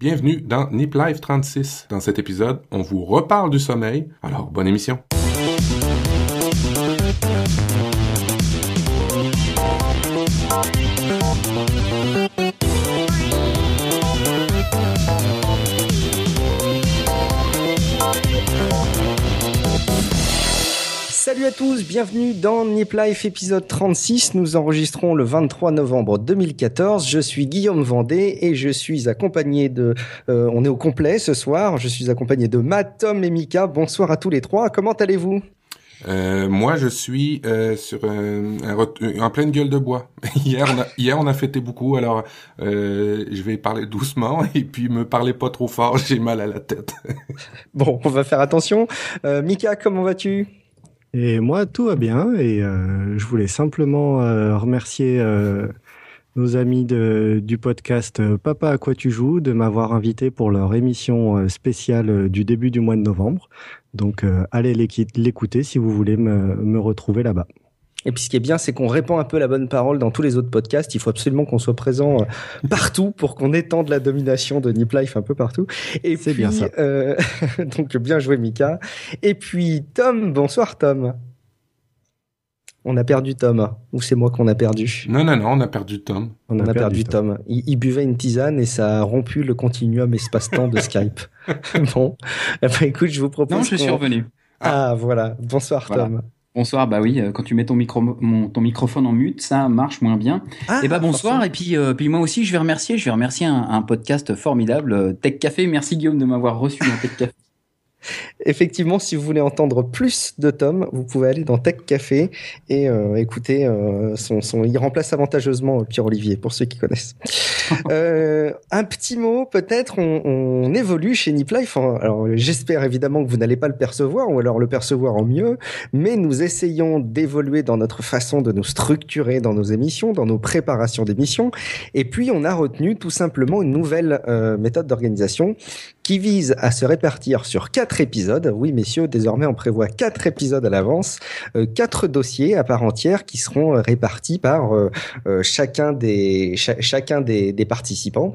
Bienvenue dans Nip Life 36. Dans cet épisode, on vous reparle du sommeil. Alors, bonne émission. Tous, bienvenue dans Nip Life épisode 36. Nous enregistrons le 23 novembre 2014. Je suis Guillaume Vendée et je suis accompagné de... euh, on est au complet ce soir. Je suis accompagné de Matt, Tom et Mika. Bonsoir à tous les trois. Comment allez-vous? Euh, moi, je suis euh, sur un, en pleine gueule de bois. hier, on a, hier, on a fêté beaucoup, alors je vais parler doucement et puis me parler pas trop fort. J'ai mal à la tête. Bon, on va faire attention. Mika, comment vas-tu? Et moi, tout va bien. Et euh, je voulais simplement euh, remercier euh, nos amis de, du podcast Papa à quoi tu joues de m'avoir invité pour leur émission spéciale du début du mois de novembre. Donc, allez l'écouter si vous voulez me, me retrouver là-bas. Et puis ce qui est bien, c'est qu'on répand un peu la bonne parole dans tous les autres podcasts. Il faut absolument qu'on soit présent euh, partout pour qu'on étende la domination de Nip Life un peu partout. Et C'est puis, bien ça. euh, donc bien joué Mika. Et puis Tom, bonsoir Tom. On a perdu Tom, ou c'est moi qu'on a perdu? Non, non, non, on a perdu Tom. On, a, perdu, Tom. Il, il buvait une tisane et ça a rompu le continuum espace-temps de Skype. bon, eh ben, écoute, je vous propose. Non, je suis revenu. Ah voilà, bonsoir Voilà. Tom. Bonsoir, bah oui, euh, quand tu mets ton, micro, mon, ton microphone en mute, ça marche moins bien. Ah, et bah bonsoir, et puis, euh, puis moi aussi, je vais remercier, je vais remercier un, un podcast formidable, euh, Tech Café. Merci Guillaume de m'avoir reçu dans Tech Café. Effectivement, si vous voulez entendre plus de Tom, vous pouvez aller dans Tech Café et euh, écouter euh, son, son. Il remplace avantageusement Pierre Olivier pour ceux qui connaissent. euh, un petit mot, peut-être, on, on évolue chez Nip Life. hein. Alors, j'espère évidemment que vous n'allez pas le percevoir ou alors le percevoir en mieux, mais nous essayons d'évoluer dans notre façon de nous structurer dans nos émissions, dans nos préparations d'émissions. Et puis, on a retenu tout simplement une nouvelle euh, méthode d'organisation qui vise à se répartir sur quatre épisodes. Oui, messieurs, désormais on prévoit quatre épisodes à l'avance, euh, quatre dossiers à part entière qui seront euh, répartis par euh, chacun des cha- chacun des participants.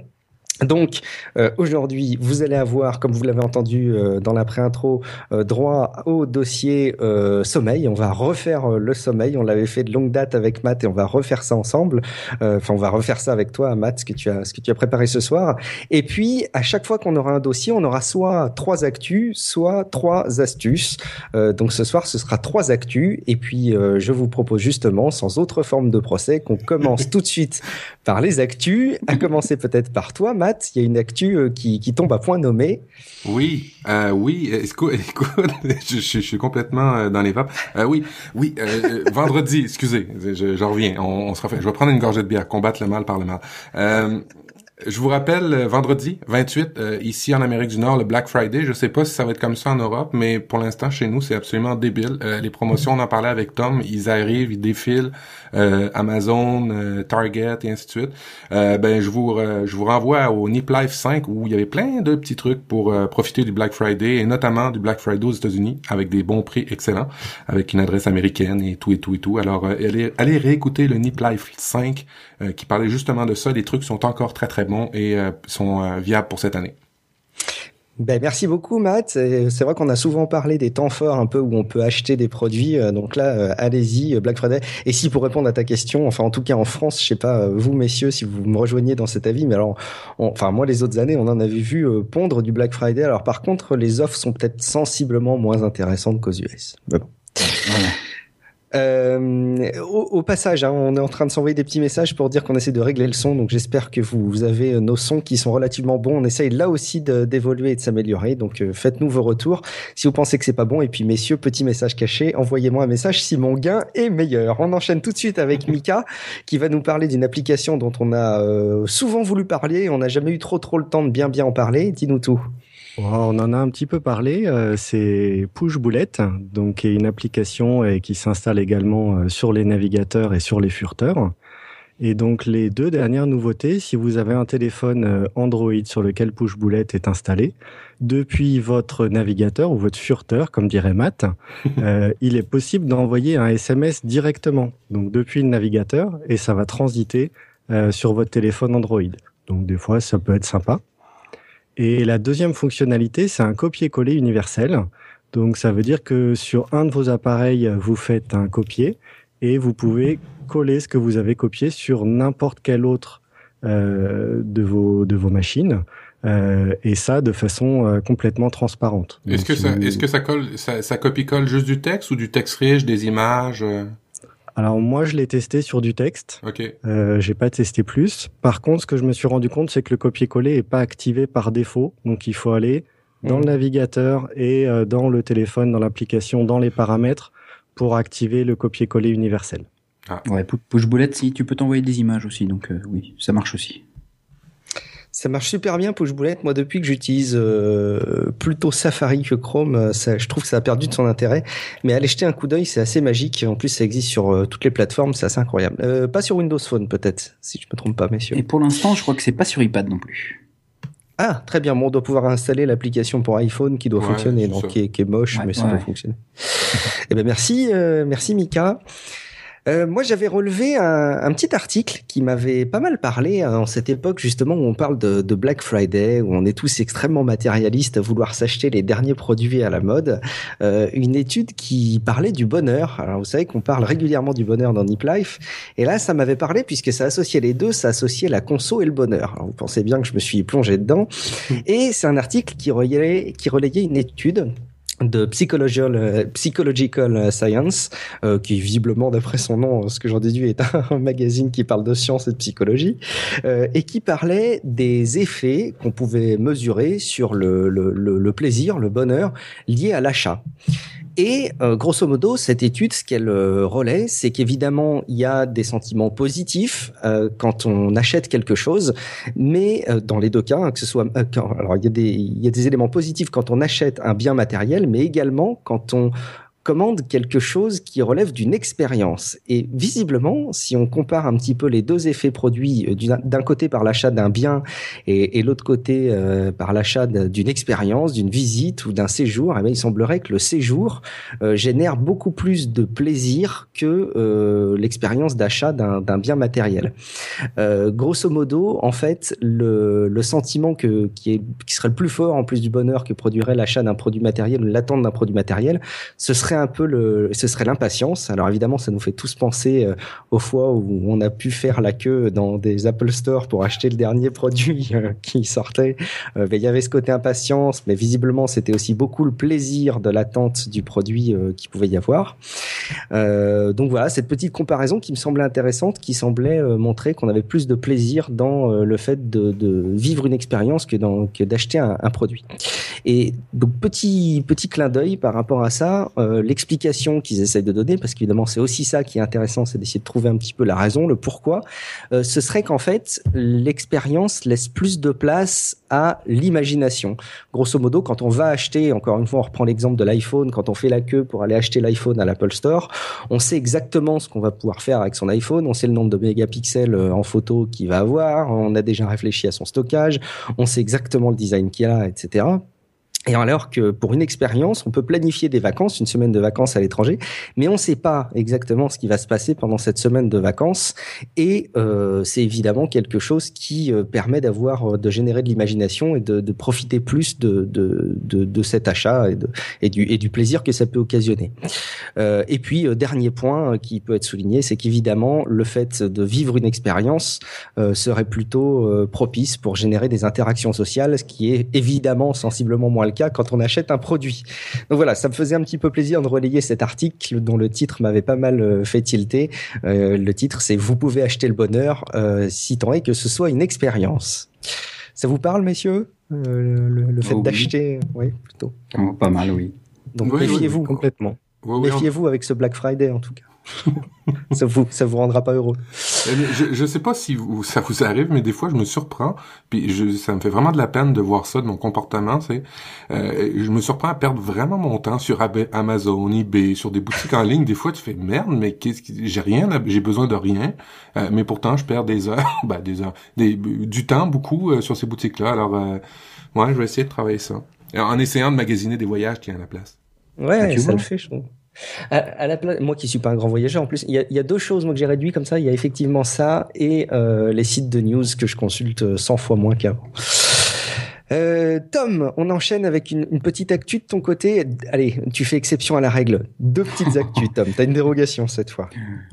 Donc euh, aujourd'hui, vous allez avoir, comme vous l'avez entendu euh, dans la pré-intro, euh, droit au dossier euh, sommeil. On va refaire euh, le sommeil. On l'avait fait de longue date avec Matt et on va refaire ça ensemble. Euh, Enfin, on va refaire ça avec toi, Matt, ce que tu as, ce que tu as préparé ce soir. Et puis, à chaque fois qu'on aura un dossier, on aura soit trois actus, soit trois astuces. Euh, donc ce soir, ce sera trois actus. Et puis, euh, je vous propose justement, sans autre forme de procès, qu'on commence tout de suite par les actus. À commencer peut-être par toi, Matt. Il y a une actu euh, qui, tombe à point nommé. Oui, euh, oui, écoute, écoute je, suis complètement euh, dans les vapes. Euh, oui, oui, vendredi, excusez, je, reviens, on, on se refait. Je vais prendre une gorgée de bière, combattre le mal par le mal. Je vous rappelle, euh, vendredi 28, euh, ici en Amérique du Nord, le Black Friday, je sais pas si ça va être comme ça en Europe, mais pour l'instant, chez nous, c'est absolument débile. Euh, les promotions, on en parlait avec Tom, ils arrivent, ils défilent, euh, Amazon, euh, Target et ainsi de suite. Euh, ben, je vous, je vous renvoie au Nip Life 5 où il y avait plein de petits trucs pour profiter du Black Friday et notamment du Black Friday aux États-Unis avec des bons prix excellents, avec une adresse américaine et tout et tout et tout. Alors, allez, allez réécouter le Nip Life 5 euh, qui parlait justement de ça. Les trucs sont encore très très bons et euh, sont euh, viables pour cette année. Ben, merci beaucoup, Matt. C'est vrai qu'on a souvent parlé des temps forts un peu où on peut acheter des produits. Euh, Donc là, allez-y, Black Friday. Et si pour répondre à ta question, enfin en tout cas en France, je sais pas vous messieurs si vous me rejoignez dans cet avis, mais alors, on- enfin moi les autres années, on en avait vu pondre du Black Friday. Alors par contre, les offres sont peut-être sensiblement moins intéressantes qu'aux US. Bon. Voilà. Euh, au, au passage, hein, on est en train de s'envoyer des petits messages pour dire qu'on essaie de régler le son. Donc j'espère que vous, vous avez euh, nos sons qui sont relativement bons. On essaye là aussi d'évoluer et de s'améliorer. Donc euh, faites-nous vos retours si vous pensez que c'est pas bon. Et puis messieurs, petit message caché, envoyez-moi un message si mon gain est meilleur. On enchaîne tout de suite avec Mika qui va nous parler d'une application dont on a euh, souvent voulu parler. On n'a jamais eu trop trop le temps de bien bien en parler. Dis-nous tout. Oh, on en a un petit peu parlé. euh, c'est Push Bullet, donc qui est une application euh, qui s'installe également euh, sur les navigateurs et sur les furteurs. Et donc les deux dernières nouveautés, si vous avez un téléphone euh, Android sur lequel Push Bullet est installé, depuis votre navigateur ou votre furteur, comme dirait Matt, euh, il est possible d'envoyer un SMS directement, donc depuis le navigateur, et ça va transiter euh, sur votre téléphone Android. Donc des fois, ça peut être sympa. Et la deuxième fonctionnalité, c'est un copier-coller universel. Donc ça veut dire que sur un de vos appareils, vous faites un copier et vous pouvez coller ce que vous avez copié sur n'importe quel autre euh, de vos de vos machines. Euh, et ça de façon euh, complètement transparente. Est-ce que ça, est-ce que ça colle, ça, ça copie-colle juste du texte ou du texte riche, des images euh? Alors moi, je l'ai testé sur du texte. Ok. Euh, j'ai pas testé plus. Par contre, ce que je me suis rendu compte, c'est que le copier-coller est pas activé par défaut. Donc il faut aller dans le navigateur et euh, dans le téléphone, dans l'application, dans les paramètres pour activer le copier-coller universel. Ouais, pou- push boulette, si tu peux t'envoyer des images aussi, donc euh, oui, ça marche aussi. Ça marche super bien Push Boulette. Moi, depuis que j'utilise euh, plutôt Safari que Chrome, euh, ça, je trouve que ça a perdu de son intérêt. Mais allez jeter un coup d'œil, c'est assez magique. En plus, ça existe sur euh, toutes les plateformes, c'est assez incroyable. Euh, pas sur Windows Phone, peut-être, si je me trompe pas, messieurs. Et pour l'instant, je crois que c'est pas sur iPad non plus. Ah, très bien. Bon, on doit pouvoir installer l'application pour iPhone qui doit Ouais, fonctionner, donc qui est, qui est moche, Ouais, mais ça ouais. doit fonctionner. eh ben merci, euh, merci Mika. Euh, moi, j'avais relevé un, un petit article qui m'avait pas mal parlé hein, en cette époque justement où on parle de, de Black Friday, où on est tous extrêmement matérialistes à vouloir s'acheter les derniers produits à la mode. Euh, une étude qui parlait du bonheur. Alors, vous savez qu'on parle régulièrement du bonheur dans Nip Life, et là, ça m'avait parlé puisque ça associait les deux, ça associait la conso et le bonheur. Alors, vous pensez bien que je me suis plongé dedans. Et c'est un article qui relayait, qui relayait une étude de psychological, euh, psychological science, euh, qui visiblement, d'après son nom, ce que j'en déduis, est un magazine qui parle de science et de psychologie, euh, et qui parlait des effets qu'on pouvait mesurer sur le, le, le, le plaisir, le bonheur lié à l'achat. Et euh, grosso modo, cette étude, ce qu'elle euh, relaie, c'est qu'évidemment, il y a des sentiments positifs euh, quand on achète quelque chose, mais euh, dans les deux cas, hein, que ce soit, euh, alors il y il y a des éléments positifs quand on achète un bien matériel, mais également quand on commande quelque chose qui relève d'une expérience. Et visiblement, si on compare un petit peu les deux effets produits euh, d'un côté par l'achat d'un bien et, et l'autre côté euh, par l'achat d'un- d'une expérience, d'une visite ou d'un séjour, eh bien, il semblerait que le séjour euh, génère beaucoup plus de plaisir que l'expérience d'achat d'un bien matériel. Grosso modo, en fait, le, le sentiment que, qui, est, qui serait le plus fort en plus du bonheur que produirait l'achat d'un produit matériel ou l'attente d'un produit matériel, ce serait un peu le, ce serait l'impatience. Alors évidemment, ça nous fait tous penser euh, aux fois où on a pu faire la queue dans des Apple Store pour acheter le dernier produit euh, qui sortait. Euh, il y avait ce côté impatience, mais visiblement, c'était aussi beaucoup le plaisir de l'attente du produit qui pouvait y avoir. Donc voilà, cette petite comparaison qui me semblait intéressante, qui semblait montrer qu'on avait plus de plaisir dans le fait de, vivre une expérience que d'acheter un, produit. Et donc petit petit clin d'œil par rapport à ça, l'explication qu'ils essayent de donner, parce qu'évidemment c'est aussi ça qui est intéressant, c'est d'essayer de trouver un petit peu la raison, le pourquoi. euh, ce serait qu'en fait l'expérience laisse plus de place à l'imagination. Grosso modo, quand on va acheter, encore une fois, on reprend l'exemple de l'iPhone, quand on fait la queue pour aller acheter l'iPhone à l'Apple Store, on sait exactement ce qu'on va pouvoir faire avec son iPhone, on sait le nombre de mégapixels euh, en photo qu'il va avoir, on a déjà réfléchi à son stockage, on sait exactement le design qu'il a, etc. Et alors que pour une expérience, on peut planifier des vacances, une semaine de vacances à l'étranger, mais on ne sait pas exactement ce qui va se passer pendant cette semaine de vacances. Et euh, c'est évidemment quelque chose qui euh, permet d'avoir, euh, de générer de l'imagination et de, de profiter plus de, de, de, de cet achat et, de, et, du, et du plaisir que ça peut occasionner. Euh, et puis euh, dernier point qui peut être souligné, c'est qu'évidemment le fait de vivre une expérience euh, serait plutôt propice pour générer des interactions sociales, ce qui est évidemment sensiblement moins le cas quand on achète un produit. Donc voilà, ça me faisait un petit peu plaisir de relayer cet article dont le titre m'avait pas mal euh, fait tilter. Euh, le titre, c'est Vous pouvez acheter le bonheur, euh, si tant est que ce soit une expérience. Ça vous parle, messieurs Euh, le, le fait Oh oui. d'acheter, oui, plutôt. Oh, pas mal, oui. Donc Oui, oui, méfiez-vous, Complètement. Oui, oui, on- méfiez-vous avec ce Black Friday en tout cas. ça vous, ça vous rendra pas heureux. Euh, Je, je sais pas si vous, ça vous arrive, mais des fois je me surprends, puis je, ça me fait vraiment de la peine de voir ça de mon comportement. C'est, euh, je me surprends à perdre vraiment mon temps sur Amazon, eBay, sur des boutiques en ligne. Des fois tu fais merde, mais qu'est-ce qui, j'ai rien, j'ai besoin de rien, euh, mais pourtant je perds des heures, ben des heures, des, du temps beaucoup euh, sur ces boutiques-là. Alors, euh, moi je vais essayer de travailler ça, en essayant de magasiner des voyages qui à la place. Ouais, ça le fait, je trouve. À, à la place, moi qui suis pas un grand voyageur, en plus, il y a, y a deux choses moi que j'ai réduit comme ça. Il y a effectivement ça et euh, les sites de news que je consulte 100 fois moins qu'avant. Euh, Tom, on enchaîne avec une, une, petite actu de ton côté. Allez, tu fais exception à la règle. Deux petites actus, Tom. T'as une dérogation cette fois.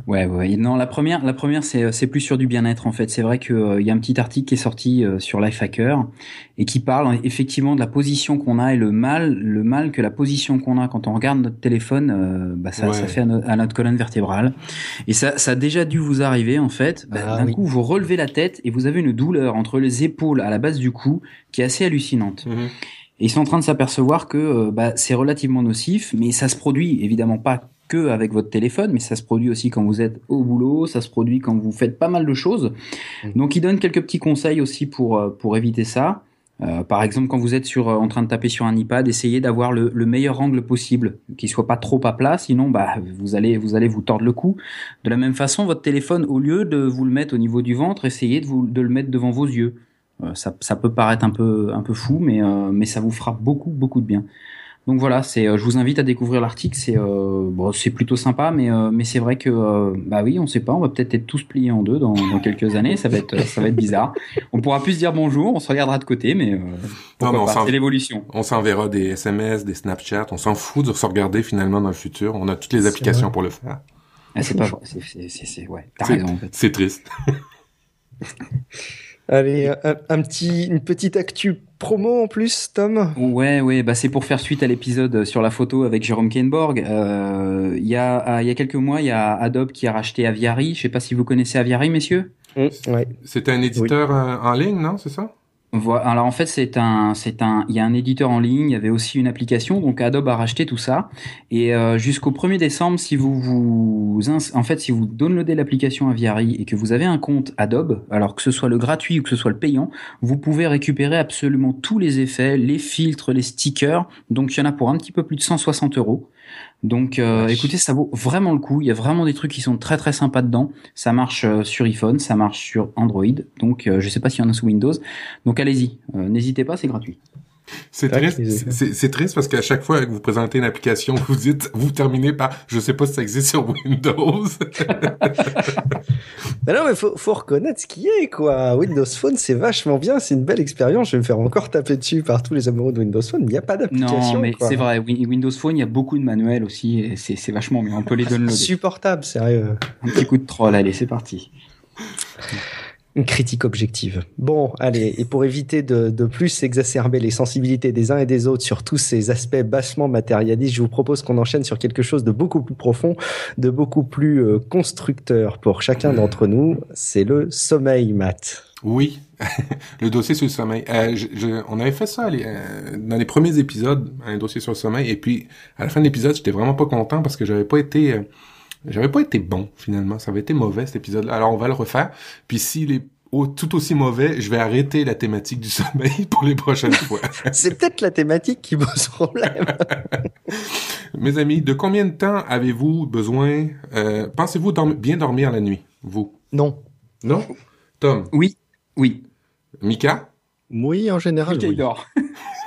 Ouais, ouais. Non, la première, la première, c'est c'est plus sur du bien-être en fait. C'est vrai que euh, il y a un petit article qui est sorti euh, sur Lifehacker et qui parle effectivement de la position qu'on a et le mal, le mal que la position qu'on a quand on regarde notre téléphone, euh, bah ça, ça fait à, notre colonne vertébrale. Et ça, ça a déjà dû vous arriver en fait. Bah, ah D'un coup, vous relevez la tête et vous avez une douleur entre les épaules à la base du cou qui est assez hallucinante. Mhm. Et ils sont en train de s'apercevoir que euh, bah, c'est relativement nocif, mais ça se produit évidemment pas que avec votre téléphone, mais ça se produit aussi quand vous êtes au boulot, ça se produit quand vous faites pas mal de choses. Mhm. Donc ils donnent quelques petits conseils aussi pour euh, pour éviter ça. Euh, par exemple, quand vous êtes sur, en train de taper sur un iPad, essayez d'avoir le, le, meilleur angle possible, qu'il soit pas trop à plat, sinon bah vous allez vous allez vous tordre le cou. De la même façon, votre téléphone, au lieu de vous le mettre au niveau du ventre, essayez de vous de le mettre devant vos yeux. Euh, ça, ça, peut paraître un peu un peu fou, mais euh, mais ça vous fera beaucoup beaucoup de bien. Donc voilà, c'est, je vous invite à découvrir l'article. C'est, bon, c'est plutôt sympa, mais mais c'est vrai que, bah oui, on sait pas, on va peut-être être tous pliés en deux dans, dans, quelques années. Ça va être, ça va être bizarre. On pourra plus se dire bonjour, on se regardera de côté, mais non, c'est l'évolution. On s'enverra des SMS, des Snapchat. On s'en fout de se regarder finalement dans le futur. On a toutes les applications pour le faire. Ah, c'est pas vrai. C'est, c'est, c'est, ouais. T'as raison. En fait. C'est triste. Allez, un, petit, une petite actu promo en plus, Tom? Ouais, ouais, bah c'est pour faire suite à l'épisode sur la photo avec Jérôme Kenborg. Euh, il y, a, ah, il y a quelques mois, il y a Adobe qui a racheté Aviary. Je sais pas si vous connaissez Aviary, messieurs? Mmh, ouais. C'était un éditeur euh, en ligne, non? C'est ça? Voilà. Alors en fait, c'est un, c'est un, il y a un éditeur en ligne, il y avait aussi une application, donc Adobe a racheté tout ça. Et euh, jusqu'au 1er décembre, si vous vous, en fait, si vous downloadez l'application Aviary et que vous avez un compte Adobe, alors que ce soit le gratuit ou que ce soit le payant, vous pouvez récupérer absolument tous les effets, les filtres, les stickers. Donc il y en a pour un petit peu plus de 160 euros. Donc euh, écoutez, ça vaut vraiment le coup. Il y a vraiment des trucs qui sont très très sympas dedans. Ça marche euh, sur iPhone, ça marche sur Android. Donc euh, je sais pas s'il y en a sous Windows. Donc allez-y, n'hésitez pas, c'est gratuit. C'est triste, c'est triste parce qu'à chaque fois que vous présentez une application, vous dites, vous terminez par, je sais pas si ça existe sur Windows. mais non, mais faut, faut reconnaître ce qui est, quoi. Windows Phone, c'est vachement bien, c'est une belle expérience. Je vais me faire encore taper dessus par tous les amoureux de Windows Phone. Il n'y a pas d'application. Non, mais c'est vrai. Windows Phone, il y a beaucoup de manuels aussi, c'est vachement bien. On peut les downloader. Supportable, sérieux. Un petit coup de troll, allez, c'est parti. Une critique objective. Bon, allez, et pour éviter de, de, plus exacerber les sensibilités des uns et des autres sur tous ces aspects bassement matérialistes, je vous propose qu'on enchaîne sur quelque chose de beaucoup plus profond, de beaucoup plus euh, constructeur pour chacun d'entre nous. C'est le sommeil, Matt. Oui, le dossier sur le sommeil. Euh, je, on avait fait ça euh, dans les premiers épisodes, un dossier sur le sommeil, et puis à la fin de l'épisode, j'étais vraiment pas content parce que j'avais pas été euh, j'avais pas été bon finalement, ça avait été mauvais cet épisode-là. Alors on va le refaire. Puis s'il est tout aussi mauvais, je vais arrêter la thématique du sommeil pour les prochaines fois. C'est peut-être la thématique qui pose problème. Mes amis, de combien de temps avez-vous besoin euh, Pensez-vous bien dormir la nuit, vous? Non. Non? Tom? Oui. Oui. Mika? Oui, en général. Mika oui. dort.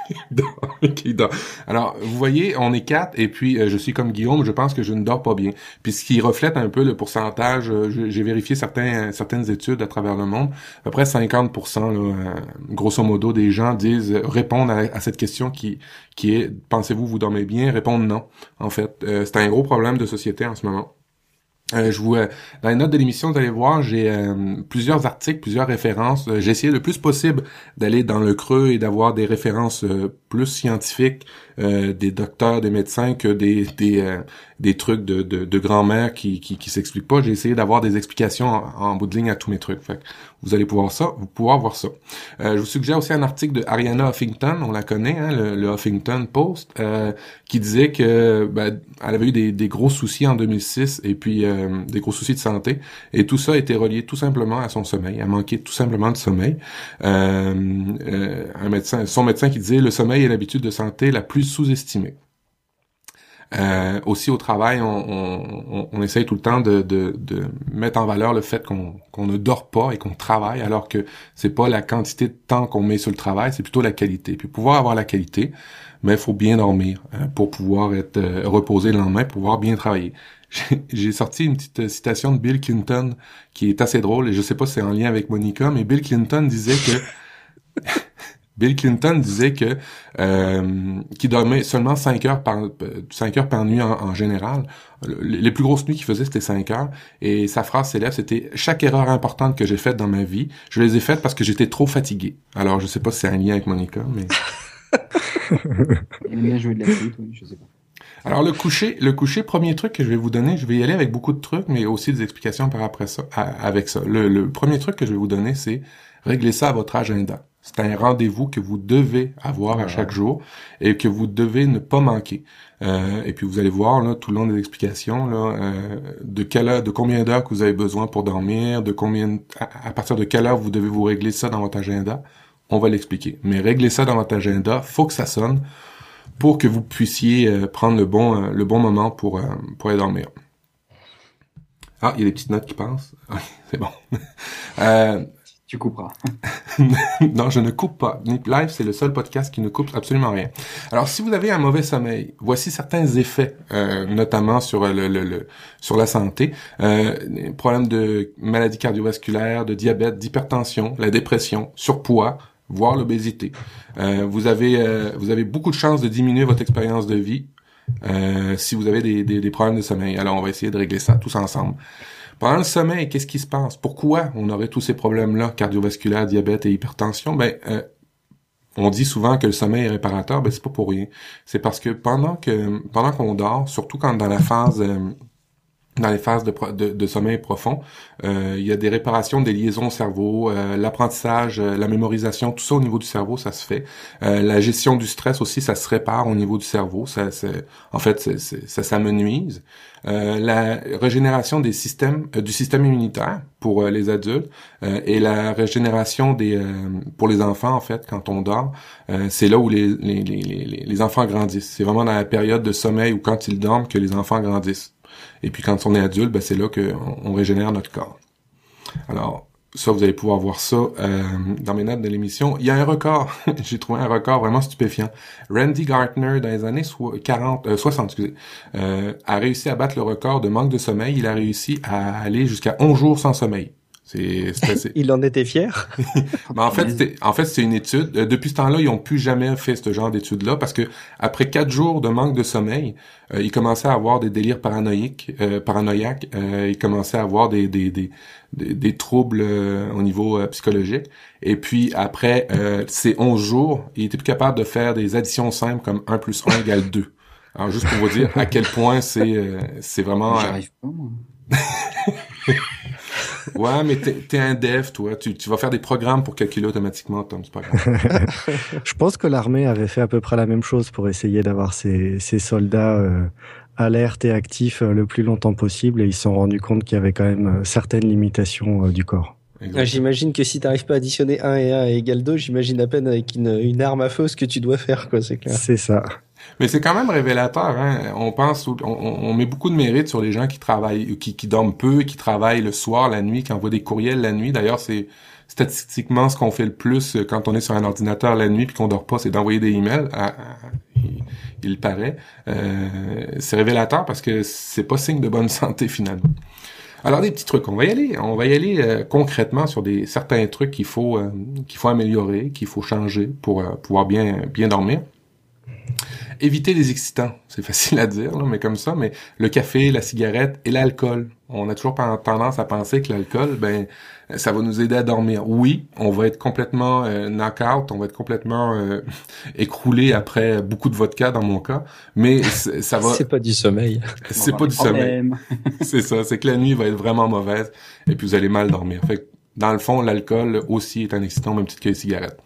Alors, vous voyez, on est quatre, et puis euh, je suis comme Guillaume, je pense que je ne dors pas bien. Puis ce qui reflète un peu le pourcentage, euh, j'ai vérifié certaines études à travers le monde, à peu près 50%, là, euh, grosso modo, des gens disent répondent à, cette question qui, qui est pensez-vous vous dormez bien? Répondent non. En fait, c'est un gros problème de société en ce moment. Euh, je vous, dans les notes de l'émission, vous allez voir, j'ai euh, plusieurs articles, plusieurs références. Euh, j'ai essayé le plus possible d'aller dans le creux et d'avoir des références plus scientifiques, des docteurs, des médecins que des des, des trucs de, de, de grand-mère qui, qui, qui s'expliquent pas. J'ai essayé d'avoir des explications en, bout de ligne à tous mes trucs. Fait vous allez pouvoir ça, vous pouvoir voir ça. je vous suggère aussi un article de Ariana Huffington, on la connaît, hein, le, Huffington Post, qui disait que ben, elle avait eu des, des gros soucis en 2006 et puis euh, des gros soucis de santé. Et tout ça était relié tout simplement à son sommeil. Elle manquait tout simplement de sommeil. Euh, euh, un médecin, son médecin qui disait le sommeil l'habitude de santé la plus sous-estimée. Euh, aussi au travail, on, on, on, essaye tout le temps de, de, de, mettre en valeur le fait qu'on qu'on ne dort pas et qu'on travaille, alors que c'est pas la quantité de temps qu'on met sur le travail, c'est plutôt la qualité. Puis pouvoir avoir la qualité, mais il faut bien dormir hein, pour pouvoir être reposé le lendemain, pouvoir bien travailler j'ai sorti une petite citation de Bill Clinton qui est assez drôle et je sais pas si c'est en lien avec Monica, mais Bill Clinton disait que Bill Clinton disait que euh, qu'il dormait seulement 5 heures par 5 heures par nuit en, général. Les plus grosses nuits qu'il faisait c'était 5 heures et sa phrase célèbre c'était chaque erreur importante que j'ai faite dans ma vie, je les ai faites parce que j'étais trop fatigué. Alors je sais pas si c'est un lien avec Monica mais Il aime bien jouer de la flûte, oui, je sais pas. Alors le coucher, le coucher, premier truc que je vais vous donner, je vais y aller avec beaucoup de trucs, mais aussi des explications par après ça, avec ça. Le, le premier truc que je vais vous donner, c'est régler ça à votre agenda. C'est un rendez-vous que vous devez avoir à chaque jour et que vous devez ne pas manquer. Euh, et puis vous allez voir là tout le long des explications là, euh, de quelle heure, de combien d'heures que vous avez besoin pour dormir, de combien, à, partir de quelle heure vous devez vous régler ça dans votre agenda. On va l'expliquer. Mais régler ça dans votre agenda, faut que ça sonne pour que vous puissiez euh, prendre le bon, le bon moment pour, pour aller dormir. Ah, il y a des petites notes qui passent. c'est bon. tu couperas. non, je ne coupe pas. Nip Live, c'est le seul podcast qui ne coupe absolument rien. Alors, si vous avez un mauvais sommeil, voici certains effets, notamment sur le, le, sur la santé. Euh, problèmes de maladies cardiovasculaires, de diabète, d'hypertension, la dépression, surpoids, voire l'obésité. Euh, vous avez euh, vous avez beaucoup de chances de diminuer votre expérience de vie euh, si vous avez des, des, problèmes de sommeil. Alors on va essayer de régler ça tous ensemble. Pendant le sommeil, qu'est-ce qui se passe? Pourquoi on aurait tous ces problèmes-là, cardiovasculaires, diabète et hypertension? Ben on dit souvent que le sommeil est réparateur, ben c'est pas pour rien. C'est parce que pendant que pendant qu'on dort, surtout quand dans la phase dans les phases de, de, de sommeil profond. Euh, il y a des réparations des liaisons au cerveau, euh, l'apprentissage, euh, la mémorisation, tout ça au niveau du cerveau, ça se fait. la gestion du stress aussi, ça se répare au niveau du cerveau. Ça, en fait, ça s'amenuise. la régénération des systèmes, du système immunitaire pour les adultes et la régénération des pour les enfants en fait quand on dort, c'est là où les, les, les, les enfants grandissent. C'est vraiment dans la période de sommeil ou quand ils dorment que les enfants grandissent. Et puis quand on est adulte, ben, c'est là qu'on on régénère notre corps. Alors, ça, vous allez pouvoir voir ça euh, dans mes notes de l'émission. Il y a un record, j'ai trouvé un record vraiment stupéfiant. Randy Gartner, dans les années 40, 60, euh, excusez, euh, a réussi à battre le record de manque de sommeil. Il a réussi à aller jusqu'à 11 jours sans sommeil. Il en était fier. en fait, c'était, en fait, c'est une étude. Euh, depuis ce temps-là, ils ont plus jamais fait ce genre d'étude-là parce que après quatre jours de manque de sommeil, euh, ils commençaient à avoir des délires paranoïques, euh, paranoïaques. Euh, ils commençaient à avoir des des des, des, troubles au niveau psychologique. Et puis après ces 11 jours, ils étaient plus capables de faire des additions simples comme 1 plus 1 égale 2. Alors juste pour vous dire à quel point c'est c'est vraiment. J'arrive pas moi. Ouais, mais t'es es un dev, toi. Tu, tu vas faire des programmes pour calculer automatiquement, Tom. C'est pas grave. Je pense que l'armée avait fait à peu près la même chose pour essayer d'avoir ses, ses soldats euh, alertes et actifs euh, le plus longtemps possible, et ils se sont rendus compte qu'il y avait quand même euh, certaines limitations du corps. j'imagine que si t'arrives pas à additionner 1 et 1 égale 2, j'imagine à peine avec une, une arme à feu ce que tu dois faire, quoi, c'est clair. C'est ça. Mais c'est quand même révélateur. Hein? On pense, on, on, met beaucoup de mérite sur les gens qui travaillent, qui, qui dorment peu, qui travaillent le soir, la nuit, qui envoient des courriels la nuit. D'ailleurs, c'est statistiquement ce qu'on fait le plus quand on est sur un ordinateur la nuit puis qu'on dort pas, c'est d'envoyer des emails. À, il, paraît. Euh, c'est révélateur parce que c'est pas signe de bonne santé finalement. Alors des petits trucs, on va y aller. On va y aller euh, concrètement sur des certains trucs qu'il faut euh, qu'il faut améliorer, qu'il faut changer pour euh, pouvoir bien bien dormir éviter les excitants. C'est facile à dire, mais comme ça, mais le café, la cigarette et l'alcool. On a toujours tendance à penser que l'alcool, ben, ça va nous aider à dormir. Oui, on va être complètement euh, knock-out, on va être complètement euh, écroulé après beaucoup de vodka dans mon cas, mais ça va... c'est pas du sommeil. C'est pas du sommeil. c'est ça, c'est que la nuit va être vraiment mauvaise et puis vous allez mal dormir. Fait dans le fond, l'alcool aussi est un excitant, même titre que les cigarettes.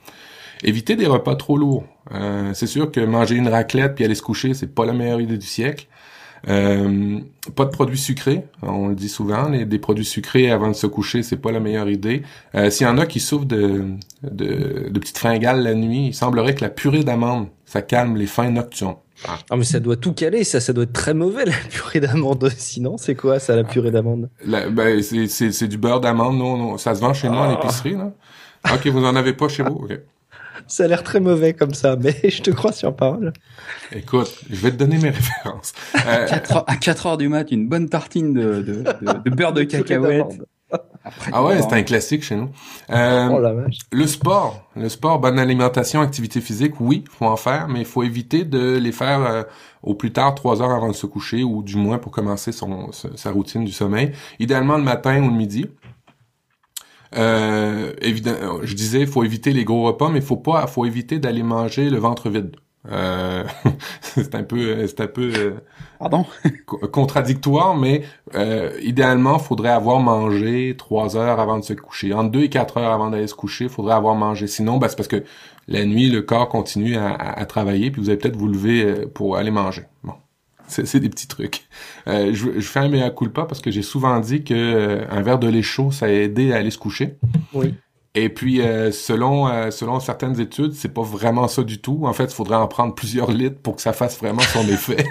Éviter des repas trop lourds. Euh, c'est sûr que manger une raclette puis aller se coucher, c'est pas la meilleure idée du siècle. Euh, pas de produits sucrés, on le dit souvent, les, des produits sucrés avant de se coucher, c'est pas la meilleure idée. Euh, S'il y en a qui souffrent de, de, de, petites fringales la nuit, il semblerait que la purée d'amande, ça calme les fins nocturnes. Ah. mais ça doit tout caler, ça, ça doit être très mauvais la purée d'amande. Sinon, c'est quoi ça la purée d'amande? Ben c'est du beurre d'amande, non, non, ça se vend chez nous à l'épicerie. Ok, vous en avez pas chez vous? Ok. Ça a l'air très mauvais comme ça, mais je te crois sur parole. Écoute, je vais te donner mes références. Euh... à 4 heures du mat, une bonne tartine de, de, de, beurre de cacahuète ah ouais, c'est un classique chez nous. Euh, oh la vache. Le sport, le sport, bonne alimentation, activité physique, oui, faut en faire, mais il faut éviter de les faire euh, au plus tard trois heures avant de se coucher ou du moins pour commencer son sa routine du sommeil. Idéalement le matin ou le midi. Euh, évidemment, je disais, il faut éviter les gros repas, mais faut pas, faut éviter d'aller manger le ventre vide. Euh, c'est un peu, c'est un peu euh, Pardon? contradictoire, mais euh, idéalement, faudrait avoir mangé trois heures avant de se coucher. Entre deux et quatre heures avant d'aller se coucher, faudrait avoir mangé. Sinon, ben, c'est parce que la nuit, le corps continue à, à, travailler, puis vous allez peut-être vous lever euh, pour aller manger. C'est des petits trucs. Euh, je, je, fais un mea culpa parce que j'ai souvent dit que un verre de lait chaud, ça a aidé à aller se coucher. Oui. Et puis, euh, selon euh, selon certaines études, c'est pas vraiment ça du tout. En fait, il faudrait en prendre plusieurs litres pour que ça fasse vraiment son effet.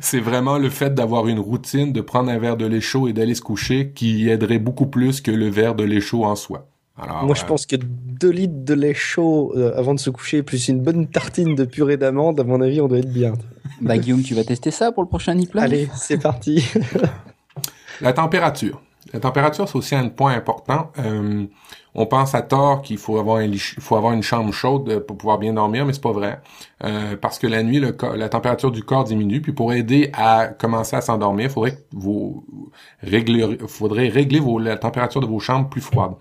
c'est vraiment le fait d'avoir une routine, de prendre un verre de lait chaud et d'aller se coucher qui aiderait beaucoup plus que le verre de lait chaud en soi. Alors, Moi, je euh, pense que deux litres de lait chaud avant de se coucher, plus une bonne tartine de purée d'amande, à mon avis, on doit être bien. Bah, Guillaume, tu vas tester ça pour le prochain Niplan Allez, c'est parti. La température. La température, c'est aussi un point important. Euh, on pense à tort qu'il faut avoir un faut avoir une chambre chaude pour pouvoir bien dormir, mais c'est pas vrai. Euh, parce que la nuit, le, la température du corps diminue. Puis pour aider à commencer à s'endormir, il faudrait vous régler, faudrait régler vos, la température de vos chambres plus froides.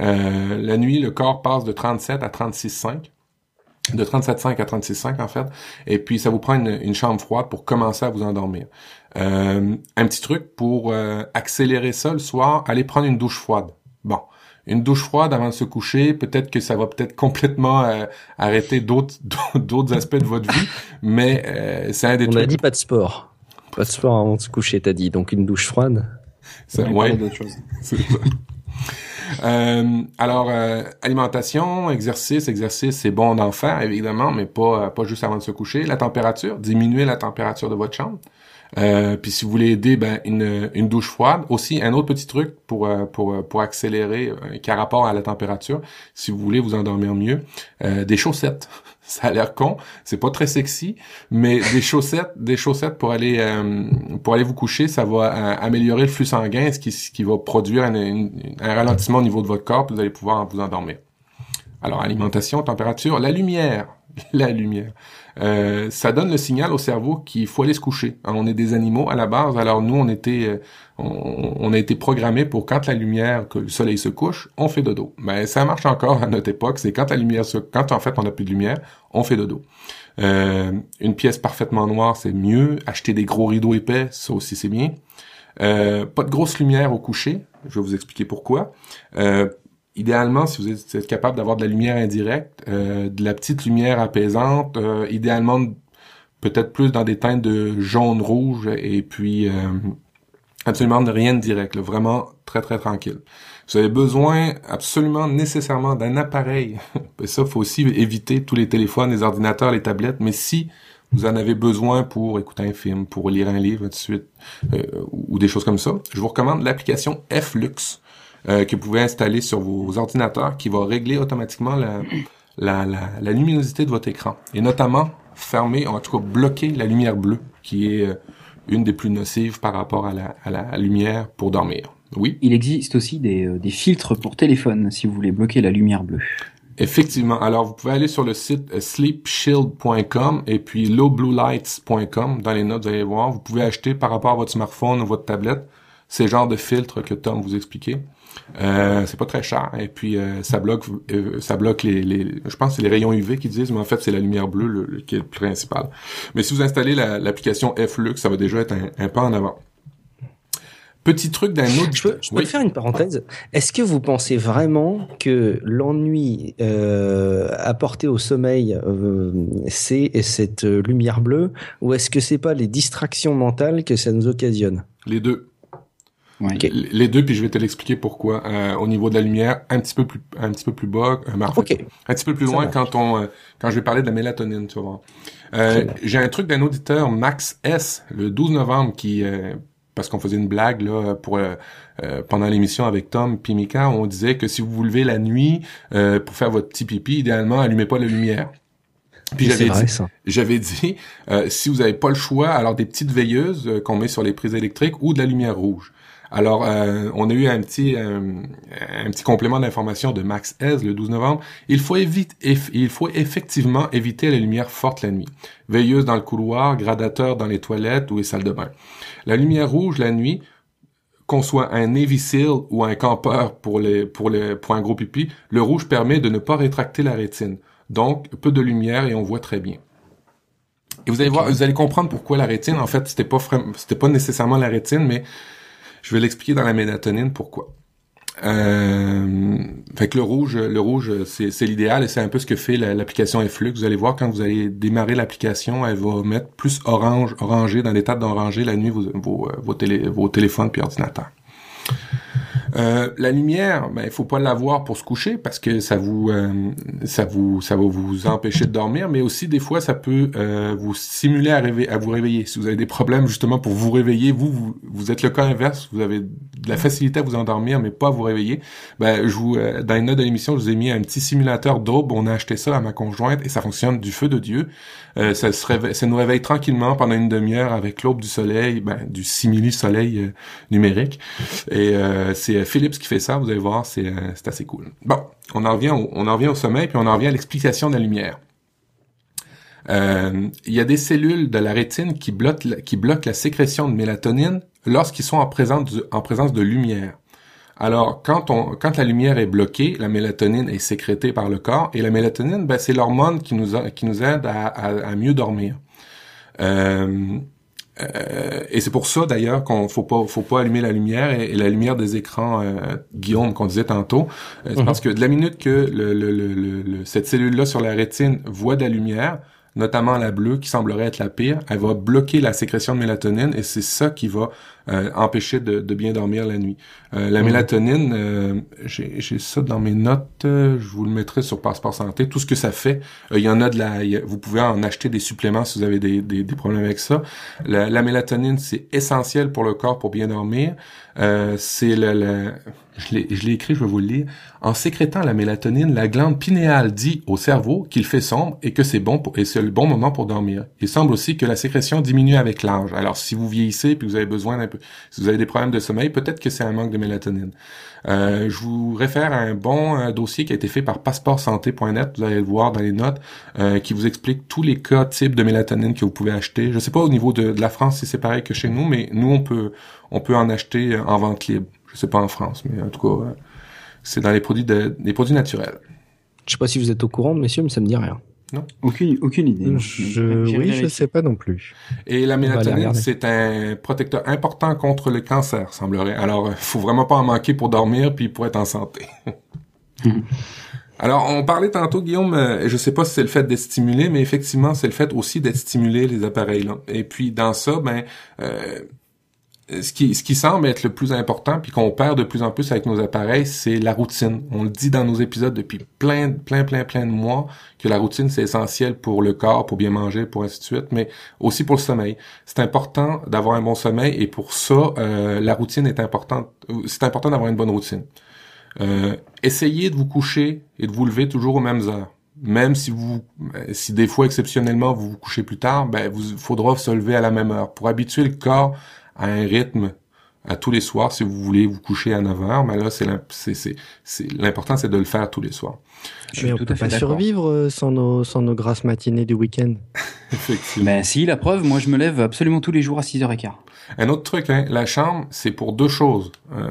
Euh, la nuit, le corps passe de 37 à 36,5 de 37,5 à 36,5 en fait, et puis ça vous prend une, une, chambre froide pour commencer à vous endormir. Euh, un petit truc pour euh, accélérer ça le soir, allez prendre une douche froide. Bon, une douche froide avant de se coucher, peut-être que ça va peut-être complètement euh, arrêter d'autres d'autres aspects de votre vie, mais euh, c'est un des On trucs. a dit pas de sport, pas de sport avant de se coucher, t'as dit, donc une douche froide. C'est ouais, ça. Euh, alors, euh, alimentation, exercice, exercice, c'est bon d'en faire, évidemment, mais pas, pas juste avant de se coucher. La température, diminuer la température de votre chambre. Euh, puis si vous voulez aider, ben une, une douche froide. Aussi, un autre petit truc pour euh, pour euh, pour accélérer, euh, qui a rapport à la température, si vous voulez vous endormir mieux, des chaussettes. Ça a l'air con, c'est pas très sexy, mais des chaussettes, des chaussettes pour aller pour aller vous coucher, ça va améliorer le flux sanguin, ce qui ce qui va produire un, ralentissement au niveau de votre corps, vous allez pouvoir vous endormir. Alors alimentation, température, la lumière, la lumière. Euh, ça donne le signal au cerveau qu'il faut aller se coucher. On est des animaux à la base, alors nous on était, on, a été programmé pour quand la lumière, que le soleil se couche, on fait dodo. Mais ça marche encore à notre époque, c'est quand la lumière se, quand en fait on n'a plus de lumière, on fait dodo. Euh, une pièce parfaitement noire, c'est mieux. Acheter des gros rideaux épais, ça aussi c'est bien. Euh, pas de grosse lumière au coucher, je vais vous expliquer pourquoi. Euh, idéalement, si vous êtes capable d'avoir de la lumière indirecte, euh, de la petite lumière apaisante, idéalement peut-être plus dans des teintes de jaune, rouge, et puis absolument de rien de direct, vraiment très très tranquille. Vous avez besoin absolument nécessairement d'un appareil. Et ça, faut aussi éviter tous les téléphones, les ordinateurs, les tablettes. Mais si vous en avez besoin pour écouter un film, pour lire un livre, de suite, ou des choses comme ça, je vous recommande l'application Flux euh, que vous pouvez installer sur vos ordinateurs qui va régler automatiquement la, la, la, la, luminosité de votre écran. Et notamment fermer, en tout cas bloquer la lumière bleue, qui est euh, une des plus nocives par rapport à la, à la lumière pour dormir. Oui. Il existe aussi des, euh, des filtres pour téléphone si vous voulez bloquer la lumière bleue. Effectivement. Alors, vous pouvez aller sur le site sleepshield.com et puis lowbluelights.com. Dans les notes, vous allez voir. Vous pouvez acheter par rapport à votre smartphone ou votre tablette ces genres de filtres que Tom vous expliquait. Euh, c'est pas très cher et puis euh, ça bloque euh, ça bloque les, les je pense que c'est les rayons UV qui disent mais en fait c'est la lumière bleue le, qui est le principal. Mais si vous installez l'application Flux, ça va déjà être un, un, pas en avant. Petit truc d'un autre. Je peux, je peux faire une parenthèse. Est-ce que vous pensez vraiment que l'ennui euh, apporté au sommeil, euh, c'est cette lumière bleue, ou est-ce que c'est pas les distractions mentales que ça nous occasionne? Les deux. Les deux, puis je vais te l'expliquer pourquoi. Euh, au niveau de la lumière, un petit peu plus, un petit peu plus bas, euh, un petit peu plus loin quand on, euh, quand je vais parler de la mélatonine, tu vas voir. Euh, j'ai un truc d'un auditeur, Max S, le 12 novembre, qui, parce qu'on faisait une blague là pour pendant l'émission avec Tom puis Mika, on disait que si vous vous levez la nuit pour faire votre petit pipi, idéalement, allumez pas la lumière. Puis j'avais dit, j'avais dit, si vous avez pas le choix, alors des petites veilleuses qu'on met sur les prises électriques ou de la lumière rouge. Alors, euh, on a eu un petit un petit complément d'information de Max Hez le 12 novembre. Il faut éviter il faut effectivement éviter les lumières fortes la nuit. Veilleuse dans le couloir, gradateur dans les toilettes ou les salles de bain. La lumière rouge la nuit qu'on soit un Navy SEAL ou un campeur pour les pour les pour un gros pipi, le rouge permet de ne pas rétracter la rétine. Donc peu de lumière et on voit très bien. Et vous allez voir, vous allez comprendre pourquoi la rétine. En fait, c'était pas c'était pas nécessairement la rétine, mais je vais l'expliquer dans la mélatonine pourquoi. Euh, fait que le rouge, le rouge, c'est l'idéal et c'est un peu ce que fait l'application Flux. Vous allez voir quand vous allez démarrer l'application, elle va mettre plus orange, orangé dans l'état d'oranger la nuit vos, vos, vos, télé, vos téléphones puis ordinateurs. Euh, la lumière, ben il faut pas l'avoir pour se coucher parce que ça vous euh, ça vous ça va vous empêcher de dormir, mais aussi des fois ça peut euh, vous stimuler à, rêver, à vous réveiller. Si vous avez des problèmes justement pour vous réveiller, vous vous, vous êtes le cas inverse, vous avez de la facilité à vous endormir mais pas à vous réveiller. Ben je vous dans une note de l'émission, je vous ai mis un petit simulateur d'aube. On a acheté ça à ma conjointe et ça fonctionne du feu de Dieu. ça se réveille, ça nous réveille tranquillement pendant une demi-heure avec l'aube du soleil, ben, du simili soleil numérique et c'est Philips qui fait ça, vous allez voir, c'est euh, assez cool. Bon, on en revient au, on en revient au sommeil, puis on en revient à l'explication de la lumière. Euh, il y a des cellules de la rétine qui bloquent la, qui bloquent la sécrétion de mélatonine lorsqu'ils sont en présence de, en présence de lumière. Alors, quand, on, quand la lumière est bloquée, la mélatonine est sécrétée par le corps, et la mélatonine, ben, c'est l'hormone qui nous, qui nous aide à, à, mieux dormir. Euh, euh, et c'est pour ça d'ailleurs qu'on faut pas faut pas allumer la lumière et, la lumière des écrans euh, Guillaume qu'on disait tantôt euh, c'est mhm. parce que de la minute que le, le, le, cette cellule là sur la rétine voit de la lumière notamment la bleue qui semblerait être la pire, elle va bloquer la sécrétion de mélatonine et c'est ça qui va euh, empêcher de, bien dormir la nuit. Euh, la mélatonine, euh, j'ai ça dans mes notes, je vous le mettrai sur Passeport Santé, tout ce que ça fait. Il y en a de la, vous pouvez en acheter des suppléments si vous avez des, des, problèmes avec ça. La, la mélatonine, c'est essentiel pour le corps pour bien dormir. c'est le, je l'ai écrit, je vais vous le lire. En sécrétant la mélatonine, la glande pinéale dit au cerveau qu'il fait sombre et que c'est bon pour, et c'est le bon moment pour dormir. Il semble aussi que la sécrétion diminue avec l'âge. Alors, si vous vieillissez puis vous avez besoin d'un si vous avez des problèmes de sommeil, peut-être que c'est un manque de mélatonine. Euh, je vous réfère à un bon euh, dossier qui a été fait par passeportsanté.net, vous allez le voir dans les notes, euh, qui vous explique tous les cas types de mélatonine que vous pouvez acheter. Je sais pas au niveau de, la France si c'est pareil que chez nous, mais nous on peut on peut en acheter en vente libre. Je sais pas en France, mais en tout cas, c'est dans les produits produits naturels. Je sais pas si vous êtes au courant, messieurs, mais ça me dit rien. Non. Aucune, aucune idée. Je, oui, je sais pas non plus. Et la mélatonine, c'est un protecteur important contre le cancer, semblerait. Alors, euh, faut vraiment pas en manquer pour dormir puis pour être en santé. Alors, on parlait tantôt, Guillaume, euh, je sais pas si c'est le fait d'être stimulé, mais effectivement, c'est le fait aussi d'être stimulé, les appareils-là. Et puis, dans ça, ben, euh, ce qui, ce qui semble être le plus important, puis qu'on perd de plus en plus avec nos appareils, c'est la routine. On le dit dans nos épisodes depuis plein, plein, plein, plein de mois que la routine c'est essentiel pour le corps, pour bien manger, pour ainsi de suite, mais aussi pour le sommeil. C'est important d'avoir un bon sommeil et pour ça, euh, la routine est importante. C'est important d'avoir une bonne routine. Euh, essayez de vous coucher et de vous lever toujours aux mêmes heures. Même si vous, si des fois exceptionnellement vous vous couchez plus tard, ben vous faudra se lever à la même heure pour habituer le corps à un rythme à tous les soirs si vous voulez vous coucher à 9 heures, mais là c'est l'important c'est de le faire tous les soirs. Je mais on peut pas survivre euh, sans nos sans nos grasses matinées du week-end. Effectivement. Ben si, la preuve, moi je me lève absolument tous les jours à 6h15. Un autre truc, hein, la chambre, c'est pour deux choses. Euh,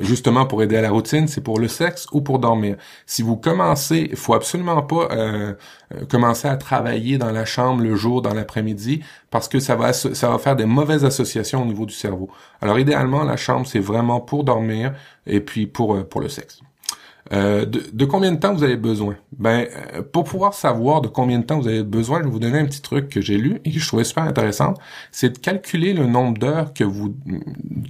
justement, pour aider à la routine, c'est pour le sexe ou pour dormir. Si vous commencez, il faut absolument pas euh, euh, commencer à travailler dans la chambre le jour, dans l'après-midi, parce que ça va ça va faire des mauvaises associations au niveau du cerveau. Alors idéalement, la chambre, c'est vraiment pour dormir et puis pour pour le sexe. Euh, de, combien de temps vous avez besoin? Ben, euh, pour pouvoir savoir de combien de temps vous avez besoin, je vais vous donner un petit truc que j'ai lu et que je trouvais super intéressant. C'est de calculer le nombre d'heures que vous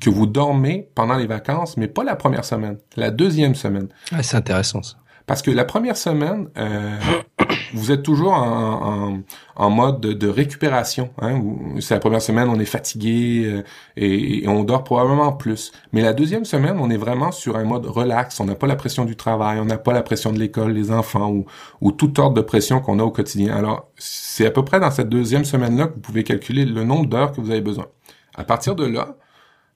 que vous dormez pendant les vacances, mais pas la première semaine, la deuxième semaine. Ah, c'est intéressant ça. Parce que la première semaine, euh, vous êtes toujours en, en, mode de, récupération. Hein, c'est la première semaine, on est fatigué euh, et, on dort probablement plus. Mais la deuxième semaine, on est vraiment sur un mode relax. On n'a pas la pression du travail, on n'a pas la pression de l'école, les enfants ou, ou toute ordre de pression qu'on a au quotidien. Alors, c'est à peu près dans cette deuxième semaine-là que vous pouvez calculer le nombre d'heures que vous avez besoin. À partir de là,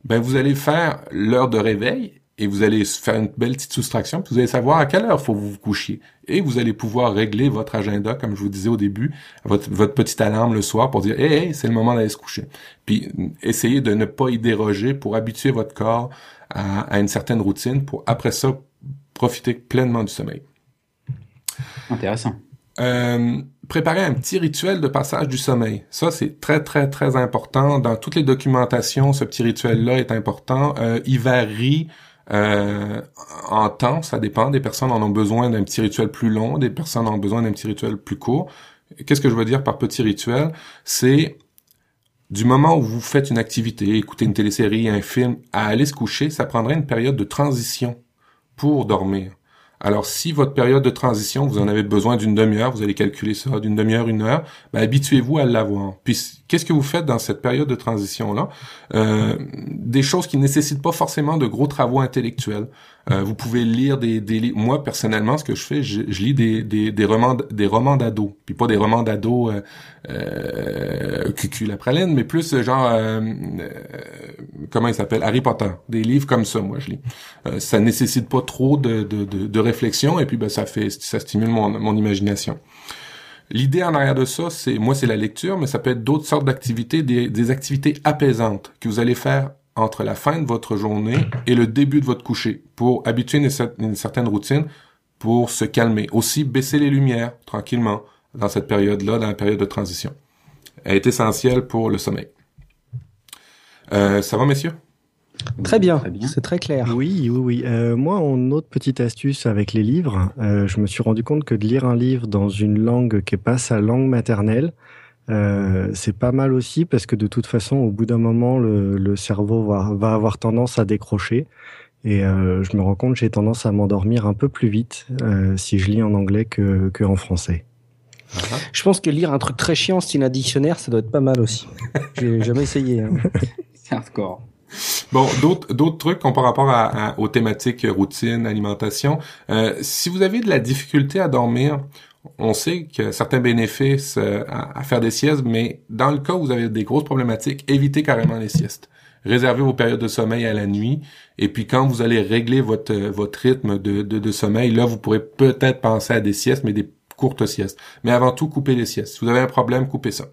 ben vous allez faire l'heure de réveil et vous allez faire une belle petite soustraction, puis vous allez savoir à quelle heure faut vous vous coucher. Et vous allez pouvoir régler votre agenda, comme je vous disais au début, votre, votre petite alarme le soir pour dire, hey, hey c'est le moment d'aller se coucher. Puis essayez de ne pas y déroger pour habituer votre corps à, à une certaine routine pour après ça profiter pleinement du sommeil. Intéressant. Euh, préparer un petit rituel de passage du sommeil. Ça, c'est très, très, très important. Dans toutes les documentations, ce petit rituel-là est important. Euh, il varie euh, en temps, ça dépend. Des personnes en ont besoin d'un petit rituel plus long, des personnes en ont besoin d'un petit rituel plus court. Qu'est-ce que je veux dire par petit rituel? C'est du moment où vous faites une activité, écouter une télésérie, un film, à aller se coucher, ça prendrait une période de transition pour dormir. Alors, si votre période de transition, vous en avez besoin d'une demi-heure, vous allez calculer ça d'une demi-heure, une heure, ben, habituez-vous à l'avoir. Puis, qu'est-ce que vous faites dans cette période de transition-là? Euh, des choses qui ne nécessitent pas forcément de gros travaux intellectuels. Euh, vous pouvez lire des, des livres. Moi, personnellement, ce que je fais, je, lis des, des, des romans, des romans d'ados. Puis pas des romans d'ados euh, euh, cucul la mais plus euh, genre, euh, euh, comment il s'appelle? Harry Potter. Des livres comme ça, moi, je lis. Euh, ça nécessite pas trop de, de, de, de réflexion et puis ben, ça fait ça stimule mon, mon imagination. L'idée en arrière de ça, c'est moi c'est la lecture, mais ça peut être d'autres sortes d'activités, des, des activités apaisantes que vous allez faire entre la fin de votre journée et le début de votre coucher pour habituer une, une certaine routine pour se calmer. Aussi, baisser les lumières tranquillement dans cette période-là, dans la période de transition. Elle est essentielle pour le sommeil. Euh, ça va, messieurs? Très bien, c'est très clair. Oui, oui, oui. Euh, moi, en autre petite astuce avec les livres, euh, je me suis rendu compte que de lire un livre dans une langue qui n'est pas sa langue maternelle, euh, c'est pas mal aussi parce que de toute façon, au bout d'un moment, le, le cerveau va, va, avoir tendance à décrocher. Et euh, je me rends compte, j'ai tendance à m'endormir un peu plus vite euh, si je lis en anglais que, que en français. Je pense que lire un truc très chiant, style un dictionnaire, ça doit être pas mal aussi. J'ai jamais essayé. Hein. C'est hardcore. Bon, d'autres d'autres trucs par rapport à, à, aux thématiques routine, alimentation. Euh, si vous avez de la difficulté à dormir, on sait a certains bénéfices euh, à, faire des siestes, mais dans le cas où vous avez des grosses problématiques, évitez carrément les siestes. Réservez vos périodes de sommeil à la nuit, et puis quand vous allez régler votre votre rythme de sommeil, là vous pourrez peut-être penser à des siestes, mais des courtes siestes. Mais avant tout, coupez les siestes. Si vous avez un problème, coupez ça.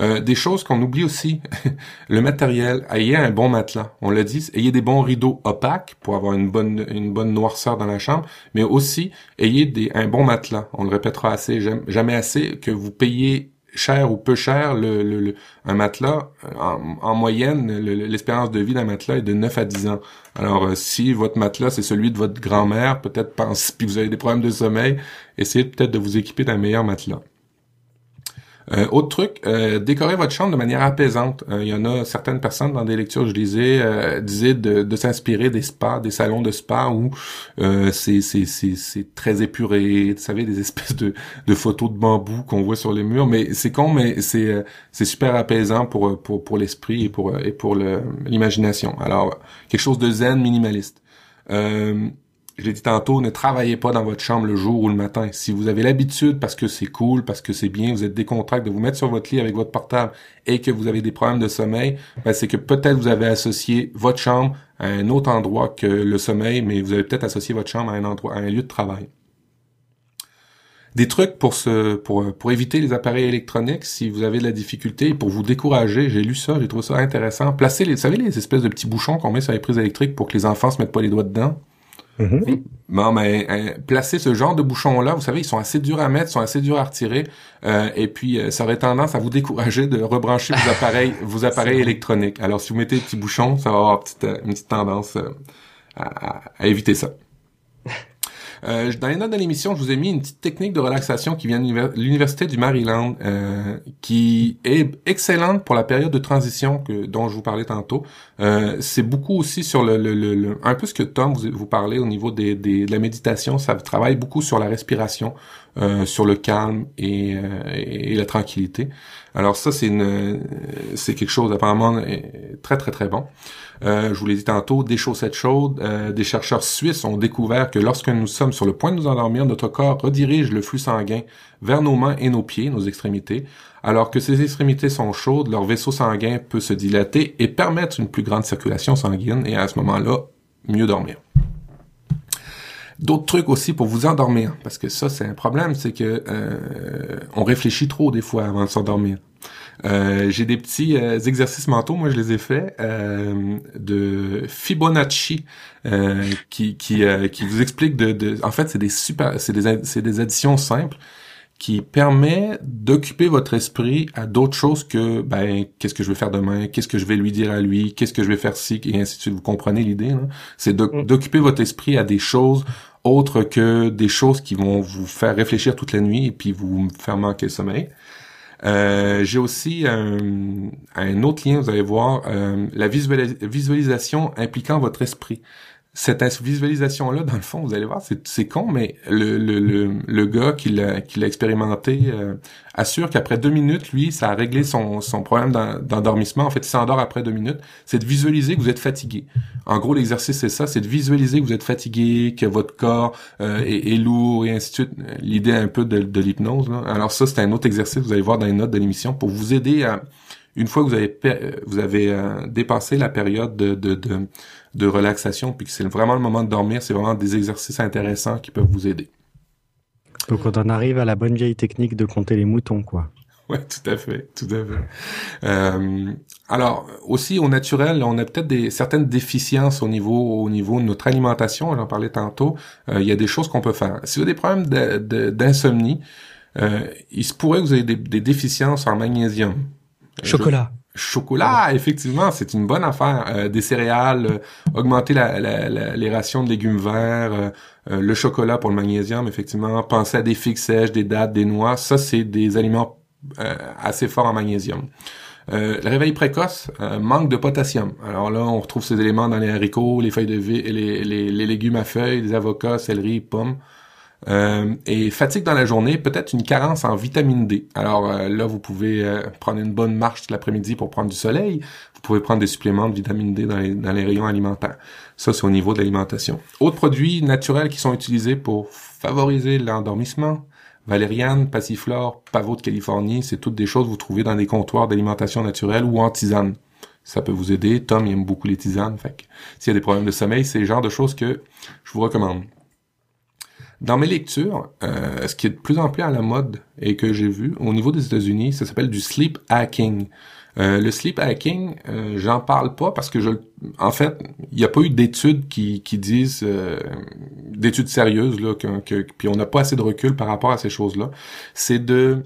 Euh, des choses qu'on oublie aussi, le matériel, ayez un bon matelas. On l'a dit, ayez des bons rideaux opaques pour avoir une bonne une bonne noirceur dans la chambre, mais aussi ayez des, un bon matelas. On le répétera assez, jamais assez, que vous payez cher ou peu cher le, un matelas en, en moyenne l'espérance de vie d'un matelas est de 9 à 10 ans alors euh, si votre matelas c'est celui de votre grand-mère peut-être pense puis vous avez des problèmes de sommeil essayez peut-être de vous équiper d'un meilleur matelas euh, autre truc, euh, décorer votre chambre de manière apaisante. Euh, il y en a certaines personnes dans des lectures je lisais euh, disaient de, de s'inspirer des spas, des salons de spa où euh, c'est c'est c'est très épuré, vous savez des espèces de, de photos de bambou qu'on voit sur les murs. Mais c'est con, mais c'est c'est super apaisant pour pour pour l'esprit et pour et pour l'imagination. Alors quelque chose de zen minimaliste. Euh, je l'ai dit tantôt, ne travaillez pas dans votre chambre le jour ou le matin. Si vous avez l'habitude, parce que c'est cool, parce que c'est bien, vous êtes décontracté de vous mettre sur votre lit avec votre portable et que vous avez des problèmes de sommeil, ben c'est que peut-être vous avez associé votre chambre à un autre endroit que le sommeil, mais vous avez peut-être associé votre chambre à un endroit, à un lieu de travail. Des trucs pour pour, pour éviter les appareils électroniques, si vous avez de la difficulté, pour vous décourager, j'ai lu ça, j'ai trouvé ça intéressant. Placez les, vous savez, les espèces de petits bouchons qu'on met sur les prises électriques pour que les enfants se mettent pas les doigts dedans? Bon, mais euh, placer ce genre de bouchons-là, vous savez, ils sont assez durs à mettre, sont assez durs à retirer, euh, et puis euh, ça aurait tendance à vous décourager de rebrancher vos appareils, vos appareils électroniques. Alors, si vous mettez des petits bouchons, ça va avoir une petite, une petite tendance à, à, éviter ça. Euh, dans les notes de l'émission, je vous ai mis une petite technique de relaxation qui vient de l'université du Maryland, euh, qui est excellente pour la période de transition que dont je vous parlais tantôt. Euh, c'est beaucoup aussi sur le, le, le, un peu ce que Tom vous, vous parlez au niveau des, des, de la méditation. Ça travaille beaucoup sur la respiration. euh, sur le calme et, et, la tranquillité. Alors ça, c'est une, c'est quelque chose apparemment très très très bon. je vous l'ai dit tantôt, des chaussettes chaudes. des chercheurs suisses ont découvert que lorsque nous sommes sur le point de nous endormir, notre corps redirige le flux sanguin vers nos mains et nos pieds, nos extrémités. Alors que ces extrémités sont chaudes, leur vaisseau sanguin peut se dilater et permettre une plus grande circulation sanguine et à ce moment-là, mieux dormir. D'autres trucs aussi pour vous endormir, parce que ça c'est un problème, c'est que euh, on réfléchit trop des fois avant de s'endormir. Euh, j'ai des petits euh, exercices mentaux, moi je les ai faits de Fibonacci qui qui qui vous explique de, de en fait c'est des super c'est des c'est des additions simples qui permet d'occuper votre esprit à d'autres choses que ben qu'est-ce que je vais faire demain, qu'est-ce que je vais lui dire à lui, qu'est-ce que je vais faire si et ainsi de suite. Vous comprenez l'idée C'est mm. d'occuper votre esprit à des choses autres que des choses qui vont vous faire réfléchir toute la nuit et puis vous faire manquer le sommeil. Euh, j'ai aussi un, un, autre lien, vous allez voir, euh, la visualisation impliquant votre esprit cette visualisation-là, dans le fond, vous allez voir, c'est con, mais le, gars qui l'a expérimenté euh, assure qu'après deux minutes, lui, ça a réglé son, problème d'endormissement. En fait, il s'endort après deux minutes. C'est de visualiser que vous êtes fatigué. En gros, l'exercice, c'est ça, c'est de visualiser que vous êtes fatigué, que votre corps euh, est, lourd et ainsi de suite. L'idée un peu de, de l'hypnose. Alors ça, c'est un autre exercice, vous allez voir dans les notes de l'émission, pour vous aider à une fois que vous avez vous avez euh, dépassé la période de, de, de, de relaxation, puis que c'est vraiment le moment de dormir, c'est vraiment des exercices intéressants qui peuvent vous aider. Donc on en arrive à la bonne vieille technique de compter les moutons, quoi. Ouais, tout à fait, tout à fait. Euh, alors aussi au naturel, on a peut-être des certaines déficiences au niveau au niveau de notre alimentation. J'en parlais tantôt. Euh, il y a des choses qu'on peut faire. Si vous avez des problèmes d'insomnie, euh, il se pourrait que vous ayez des, des déficiences en magnésium. Chocolat. Chocolat, effectivement, c'est une bonne affaire. Euh, des céréales, euh, augmenter la, les rations de légumes verts, euh, le chocolat pour le magnésium, effectivement. Penser à des figues sèches, des dattes, des noix, ça c'est des aliments assez forts en magnésium. le réveil précoce manque de potassium. Alors là, on retrouve ces éléments dans les haricots, les feuilles de vie, les, les, les légumes à feuilles, les avocats, céleri, pommes. Euh, et fatigue dans la journée, peut-être une carence en vitamine D. Alors euh, là, vous pouvez euh, prendre une bonne marche l'après-midi pour prendre du soleil. Vous pouvez prendre des suppléments de vitamine D dans les, rayons alimentaires. Ça, c'est au niveau de l'alimentation. Autres produits naturels qui sont utilisés pour favoriser l'endormissement. Valériane, passiflore, pavot de Californie, c'est toutes des choses que vous trouvez dans des comptoirs d'alimentation naturelle ou en tisane. Ça peut vous aider. Tom, il aime beaucoup les tisanes. Fait s'il y a des problèmes de sommeil, c'est le genre de choses que je vous recommande. Dans mes lectures, euh, ce qui est de plus en plus à la mode et que j'ai vu au niveau des États-Unis, ça s'appelle du sleep hacking. Euh, le sleep hacking, euh, j'en parle pas parce que je, en fait, il n'y a pas eu d'études qui, qui disent euh, d'études sérieuses là, que, puis on n'a pas assez de recul par rapport à ces choses-là. C'est de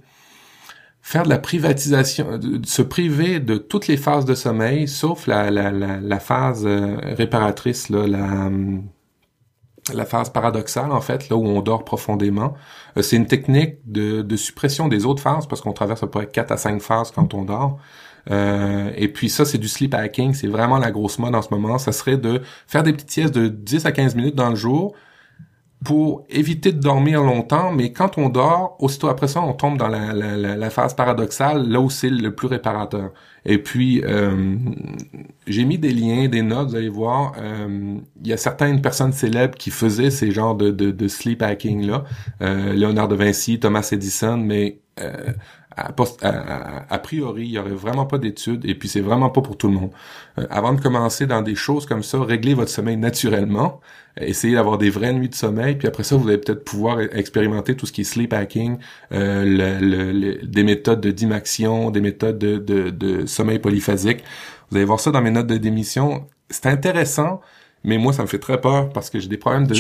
faire de la privatisation, de se priver de toutes les phases de sommeil, sauf la, la, la, la phase réparatrice, là, la la phase paradoxale, en fait, là où on dort profondément. Euh, c'est une technique de, suppression des autres phases, parce qu'on traverse à peu près 4 à 5 phases quand on dort. Euh, et puis ça, c'est du sleep hacking, c'est vraiment la grosse mode en ce moment. Ça serait de faire des petites siestes de 10 à 15 minutes dans le jour, pour éviter de dormir longtemps, mais quand on dort, aussitôt après ça, on tombe dans la, la, la, phase paradoxale, là où c'est le plus réparateur. Et puis, euh, j'ai mis des liens, des notes, vous allez voir. Euh, il y a certaines personnes célèbres qui faisaient ces genres de, de, de sleep hacking-là. Euh, Léonard de Vinci, Thomas Edison, mais a, priori, il y aurait vraiment pas d'études et puis c'est vraiment pas pour tout le monde. Euh, avant de commencer dans des choses comme ça, réglez votre sommeil naturellement, essayez d'avoir des vraies nuits de sommeil, puis après ça, vous allez peut-être pouvoir expérimenter tout ce qui est sleep hacking, euh, des méthodes de dimaction, des méthodes de, de, de sommeil polyphasique. Vous allez voir ça dans mes notes de démission. C'est intéressant, mais moi ça me fait très peur parce que j'ai des problèmes de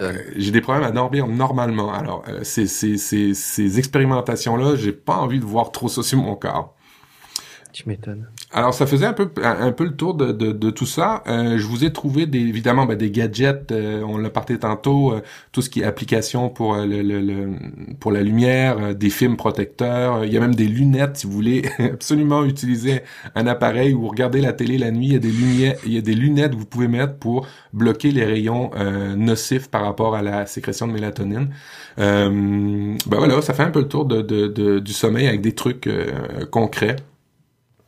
euh, j'ai des problèmes à dormir normalement. Alors euh, ces, ces, ces, ces expérimentations là, j'ai pas envie de voir trop ça sur mon corps. Alors, ça faisait un peu un, peu le tour de, de, tout ça. Euh, je vous ai trouvé évidemment ben, des gadgets. Euh, on l'a parlé tantôt. Euh, tout ce qui est application pour le, pour la lumière, des films protecteurs. Il y a même des lunettes si vous voulez absolument utiliser un appareil ou regarder la télé la nuit. Il y a des lunettes, il y a des lunettes que vous pouvez mettre pour bloquer les rayons nocifs par rapport à la sécrétion de mélatonine. ben voilà, ça fait un peu le tour du sommeil avec des trucs concrets.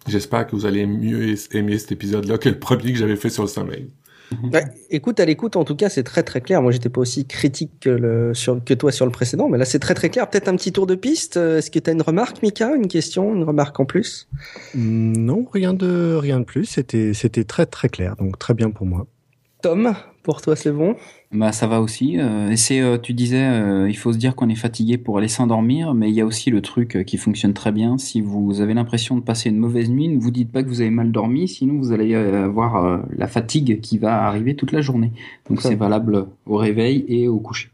J'espère que vous allez mieux aimer cet épisode-là que le premier que j'avais fait sur le sommeil. écoute, à l'écoute, en tout cas, c'est très très clair. Moi, j'étais pas aussi critique que, le, sur, que toi sur le précédent, mais là, c'est très très clair. Peut-être un petit tour de piste. Est-ce que tu as une remarque, Mika? Une question Une remarque en plus? Non, rien de rien de plus. C'était c'était très très clair, donc très bien pour moi. Tom, pour toi, c'est bon? Bah ça va aussi. Euh, et c'est, euh, tu disais, euh, il faut se dire qu'on est fatigué pour aller s'endormir, mais il y a aussi le truc qui fonctionne très bien. Si vous avez l'impression de passer une mauvaise nuit, ne vous dites pas que vous avez mal dormi, sinon vous allez avoir la fatigue qui va arriver toute la journée. Donc c'est valable au réveil et au coucher.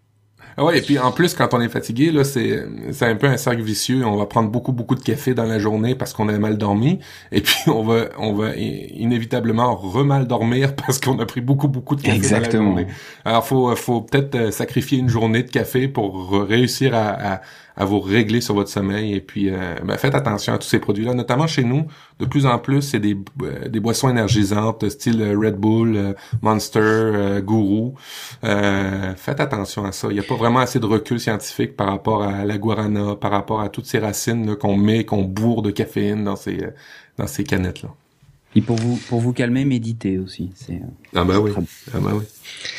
Ah ouais, et puis en plus, quand on est fatigué, là, c'est, c'est un peu un cercle vicieux. On va prendre beaucoup, beaucoup de café dans la journée parce qu'on a mal dormi. Et puis, on va, on va inévitablement remal dormir parce qu'on a pris beaucoup, beaucoup de café Exactement. dans la journée. Alors, faut, faut peut-être euh, sacrifier une journée de café pour réussir à à vous régler sur votre sommeil. Et puis, euh, ben, faites attention à tous ces produits-là. Notamment chez nous, de plus en plus, c'est des, euh, des boissons énergisantes, style euh, Red Bull, Monster, Guru. faites attention à ça. Il n'y a pas vraiment assez de recul scientifique par rapport à la guarana, par rapport à toutes ces racines qu'on met, qu'on bourre de caféine dans ces, dans ces canettes-là. Et pour vous, pour vous calmer, méditez aussi. C'est, ah bah oui. Ah bah oui.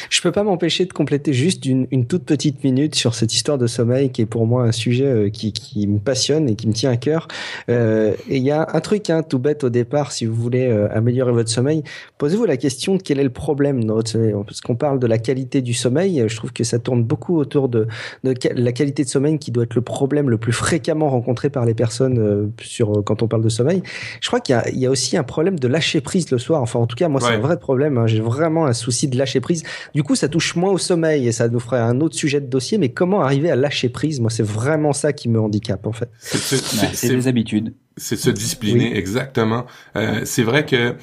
Je peux pas m'empêcher de compléter juste une, une, toute petite minute sur cette histoire de sommeil qui est pour moi un sujet euh, qui, qui me passionne et qui me tient à cœur. Euh, et il y a un truc hein, tout bête au départ, si vous voulez euh, améliorer votre sommeil, posez-vous la question de quel est le problème dans votre sommeil. Parce qu'on parle de la qualité du sommeil, je trouve que ça tourne beaucoup autour de, de la qualité de sommeil qui doit être le problème le plus fréquemment rencontré par les personnes euh, sur quand on parle de sommeil. Je crois qu'il y, y a, aussi un problème de lâcher prise le soir. Enfin, en tout cas, moi, c'est un vrai problème. Hein. J'ai vraiment un souci de lâcher prise. Du coup, ça touche moins au sommeil et ça nous ferait un autre sujet de dossier. Mais comment arriver à lâcher prise? Moi, c'est vraiment ça qui me handicape en fait. C'est des habitudes. C'est se discipliner, exactement. Euh, c'est vrai que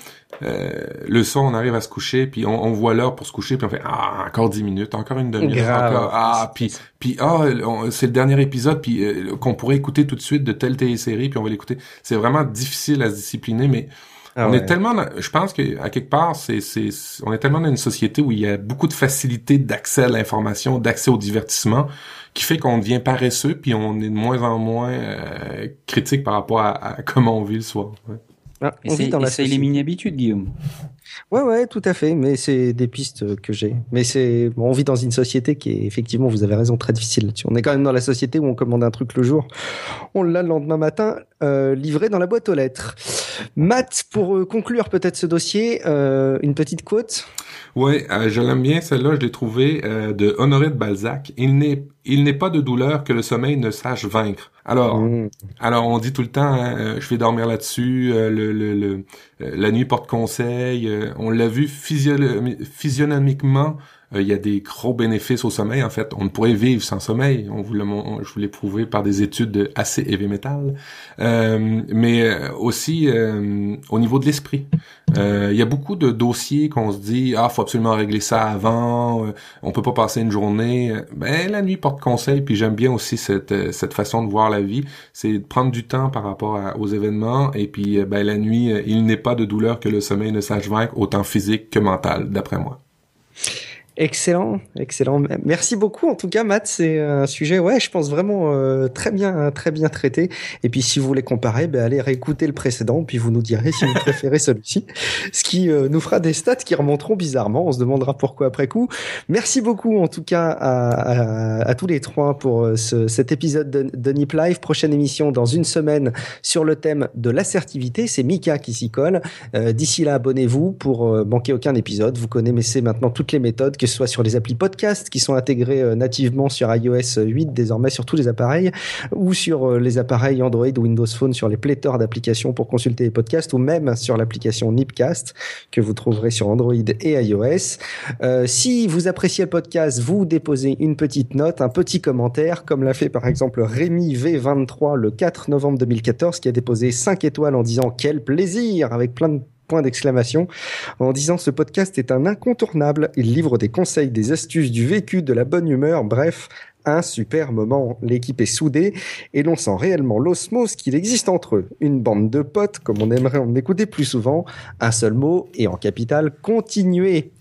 euh, le son, on arrive à se coucher, puis on, voit l'heure pour se coucher, puis on fait ah encore dix minutes, encore une demi-heure, encore ah puis puis ah c'est le dernier épisode, puis euh, qu'on pourrait écouter tout de suite de telle télésérie, puis on va l'écouter. C'est vraiment difficile à se discipliner, mais ah on est tellement, je pense que à quelque part, c'est, c'est, on est tellement dans une société où il y a beaucoup de facilité d'accès à l'information, d'accès au divertissement, qui fait qu'on devient paresseux, puis on est de moins en moins euh, critique par rapport à, comment on vit le soir. Ah, on vit dans la c'est les mini-habitudes, Guillaume. Ouais, ouais, tout à fait. Mais c'est des pistes que j'ai. Mais c'est, bon, on vit dans une société qui est effectivement, vous avez raison, très difficile là-dessus. On est quand même dans la société où on commande un truc le jour, on l'a le lendemain matin euh, livré dans la boîte aux lettres. Matt, pour euh, conclure peut-être ce dossier, euh, une petite quote? Oui, euh, je l'aime bien, celle-là, je l'ai trouvée euh, de Honoré de Balzac. Il n'est, il n'est pas de douleur que le sommeil ne sache vaincre. Alors, mm. alors on dit tout le temps, hein, je vais dormir là-dessus, le, le, le la nuit porte conseil. on l'a vu physionomiquement euh, il y a des gros bénéfices au sommeil. En fait, on ne pourrait vivre sans sommeil. On vous le, je vous l'ai prouvé par des études assez heavy metal, euh, mais euh, aussi au niveau de l'esprit. il y a beaucoup de dossiers qu'on se dit ah faut absolument régler ça avant. on peut pas passer une journée. Ben la nuit porte conseil. Puis j'aime bien aussi cette cette façon de voir la vie. C'est de prendre du temps par rapport aux événements. Et puis ben la nuit, il n'est pas de douleur que le sommeil ne sache vaincre, autant physique que mental, d'après moi. Excellent, excellent. Merci beaucoup. En tout cas, Matt, c'est un sujet, ouais, je pense vraiment euh, très bien, très bien traité. Et puis, si vous voulez comparer, ben, allez réécouter le précédent, puis vous nous direz si vous préférez celui-ci, ce qui euh, nous fera des stats qui remonteront bizarrement. On se demandera pourquoi après coup. Merci beaucoup, en tout cas, à, à, à tous les trois pour euh, ce, cet épisode de, Nip Live. Prochaine émission dans une semaine sur le thème de l'assertivité. C'est Mika qui s'y colle. D'ici là, abonnez-vous pour manquer aucun épisode. Vous connaissez maintenant toutes les méthodes que que ce soit sur les applis podcast qui sont intégrés nativement sur iOS 8 désormais sur tous les appareils, ou sur les appareils Android ou Windows Phone sur les pléthores d'applications pour consulter les podcasts, ou même sur l'application Nipcast que vous trouverez sur Android et iOS. si vous appréciez le podcast, vous déposez une petite note, un petit commentaire, comme l'a fait par exemple Rémi V23 le 4 novembre 2014, qui a déposé 5 étoiles en disant quel plaisir avec plein de points d'exclamation en disant ce podcast est un incontournable. Il livre des conseils, des astuces, du vécu, de la bonne humeur, bref, un super moment. L'équipe est soudée et l'on sent réellement l'osmose qu'il existe entre eux. Une bande de potes, comme on aimerait en écouter plus souvent. Un seul mot et en capital, continuer.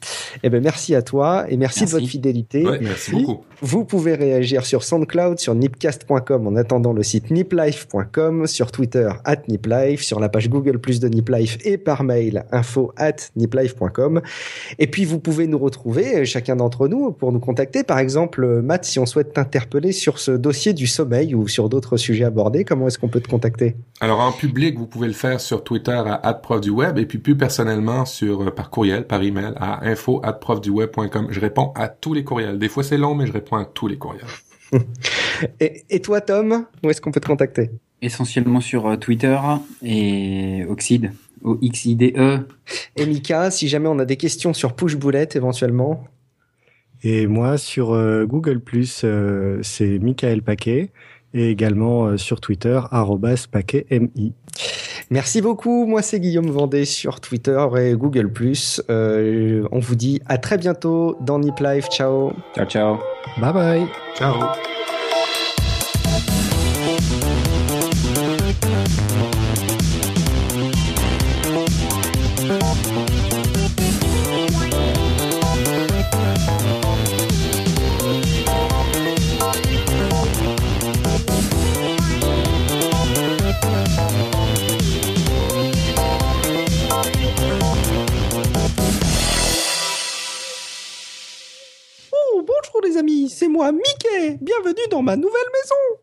Eh ben, merci à toi et merci, de votre fidélité. merci beaucoup. Vous pouvez réagir sur SoundCloud, sur nipcast.com en attendant le site niplife.com, sur Twitter at niplife, sur la page Google Plus de Niplife et par mail info at niplife.com. Et puis vous pouvez nous retrouver, chacun d'entre nous, pour nous contacter. Par exemple, Matt, si on souhaite t'interpeller sur ce dossier du sommeil ou sur d'autres sujets abordés, comment est-ce qu'on peut te contacter? Alors en public, vous pouvez le faire sur Twitter à @prof du web et puis plus personnellement sur euh, par courriel, par email à info web.com Je réponds à tous les courriels. Des fois c'est long, mais je réponds à tous les courriels. et, toi, Tom, où est-ce qu'on peut te contacter? Essentiellement sur euh, Twitter et Oxide, O-X-I-D-E. Et Mika, si jamais on a des questions sur Push Boulette éventuellement Et moi, sur euh, Google+, euh, c'est Michael Paquet et également sur Twitter, paquetmi. Merci beaucoup. Moi, c'est Guillaume Vendée sur Twitter et Google+. Euh, on vous dit à très bientôt dans Nip Life. Ciao. Ciao, ciao. Bye bye. Ciao. Moi, Mickey. Bienvenue dans ma nouvelle maison